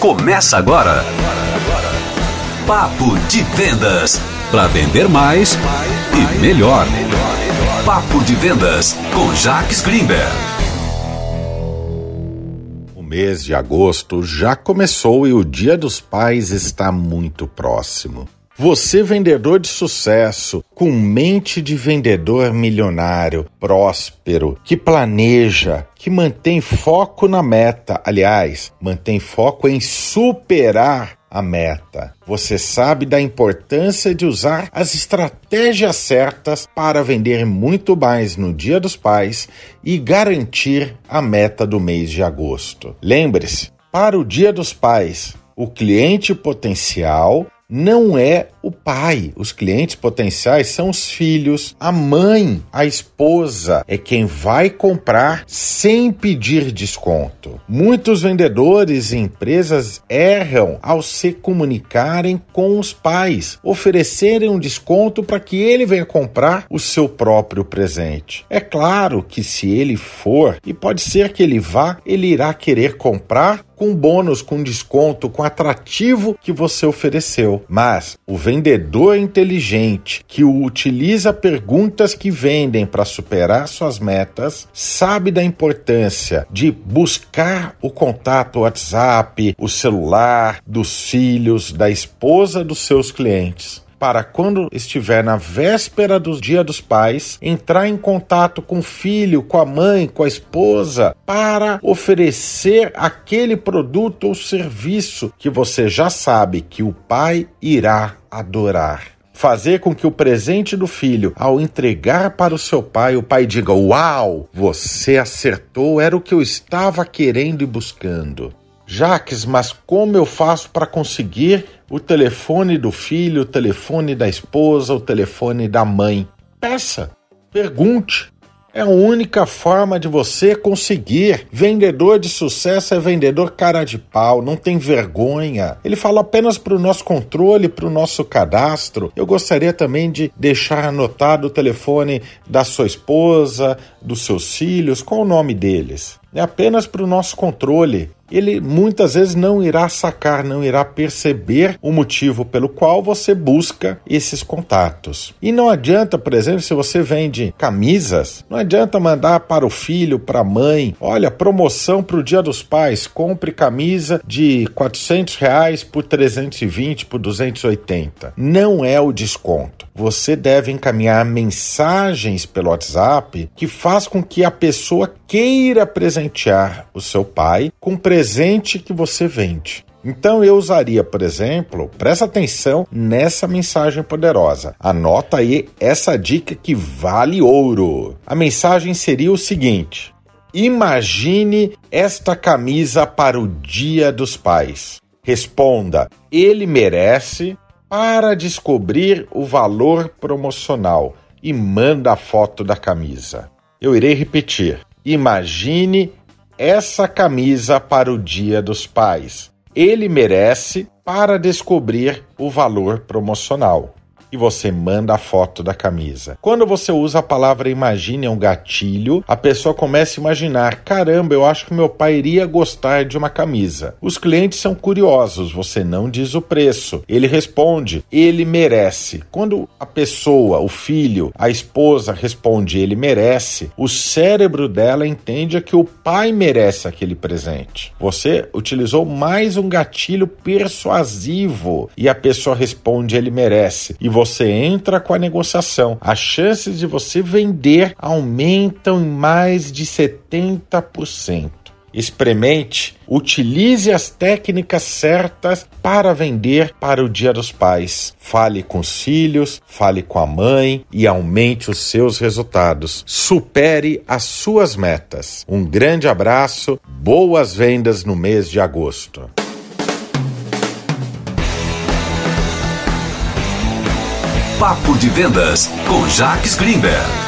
Começa agora. Papo de Vendas. Para vender mais e melhor. Papo de Vendas com Jacques Greenberg. O mês de agosto já começou e o Dia dos Pais está muito próximo. Você, vendedor de sucesso, com mente de vendedor milionário, próspero, que planeja, que mantém foco na meta, aliás, mantém foco em superar a meta. Você sabe da importância de usar as estratégias certas para vender muito mais no Dia dos Pais e garantir a meta do mês de agosto. Lembre-se, para o Dia dos Pais, o cliente potencial não é o pai. Os clientes potenciais são os filhos, a mãe, a esposa é quem vai comprar sem pedir desconto. Muitos vendedores e empresas erram ao se comunicarem com os pais, oferecerem um desconto para que ele venha comprar o seu próprio presente. É claro que se ele for, e pode ser que ele vá, ele irá querer comprar com bônus, com desconto, com atrativo que você ofereceu. Mas o vendedor inteligente que utiliza perguntas que vendem para superar suas metas sabe da importância de buscar o contato WhatsApp, o celular dos filhos, da esposa dos seus clientes para quando estiver na véspera do Dia dos Pais, entrar em contato com o filho, com a mãe, com a esposa, para oferecer aquele produto ou serviço que você já sabe que o pai irá adorar fazer com que o presente do filho, ao entregar para o seu pai, o pai diga: Uau, você acertou, era o que eu estava querendo e buscando. Jaques, mas como eu faço para conseguir o telefone do filho, o telefone da esposa, o telefone da mãe? Peça, pergunte. É a única forma de você conseguir. Vendedor de sucesso é vendedor cara de pau, não tem vergonha. Ele fala apenas para o nosso controle, para o nosso cadastro. Eu gostaria também de deixar anotado o telefone da sua esposa, dos seus filhos, qual o nome deles. É apenas para o nosso controle ele muitas vezes não irá sacar, não irá perceber o motivo pelo qual você busca esses contatos. E não adianta, por exemplo, se você vende camisas, não adianta mandar para o filho, para a mãe, olha, promoção para o Dia dos Pais, compre camisa de 400 reais por 320, por 280. Não é o desconto. Você deve encaminhar mensagens pelo WhatsApp que faz com que a pessoa queira presentear o seu pai com presente presente que você vende. Então eu usaria, por exemplo, presta atenção nessa mensagem poderosa. Anota aí essa dica que vale ouro. A mensagem seria o seguinte: Imagine esta camisa para o Dia dos Pais. Responda: ele merece para descobrir o valor promocional e manda a foto da camisa. Eu irei repetir. Imagine essa camisa para o Dia dos Pais. Ele merece para descobrir o valor promocional você manda a foto da camisa. Quando você usa a palavra imagine um gatilho, a pessoa começa a imaginar: caramba, eu acho que meu pai iria gostar de uma camisa. Os clientes são curiosos, você não diz o preço. Ele responde: ele merece. Quando a pessoa, o filho, a esposa responde: ele merece, o cérebro dela entende que o pai merece aquele presente. Você utilizou mais um gatilho persuasivo e a pessoa responde: ele merece. E você entra com a negociação, as chances de você vender aumentam em mais de 70%. Experimente, utilize as técnicas certas para vender para o Dia dos Pais. Fale com os filhos, fale com a mãe e aumente os seus resultados. Supere as suas metas. Um grande abraço, boas vendas no mês de agosto. Papo de Vendas com Jacques Greenberg.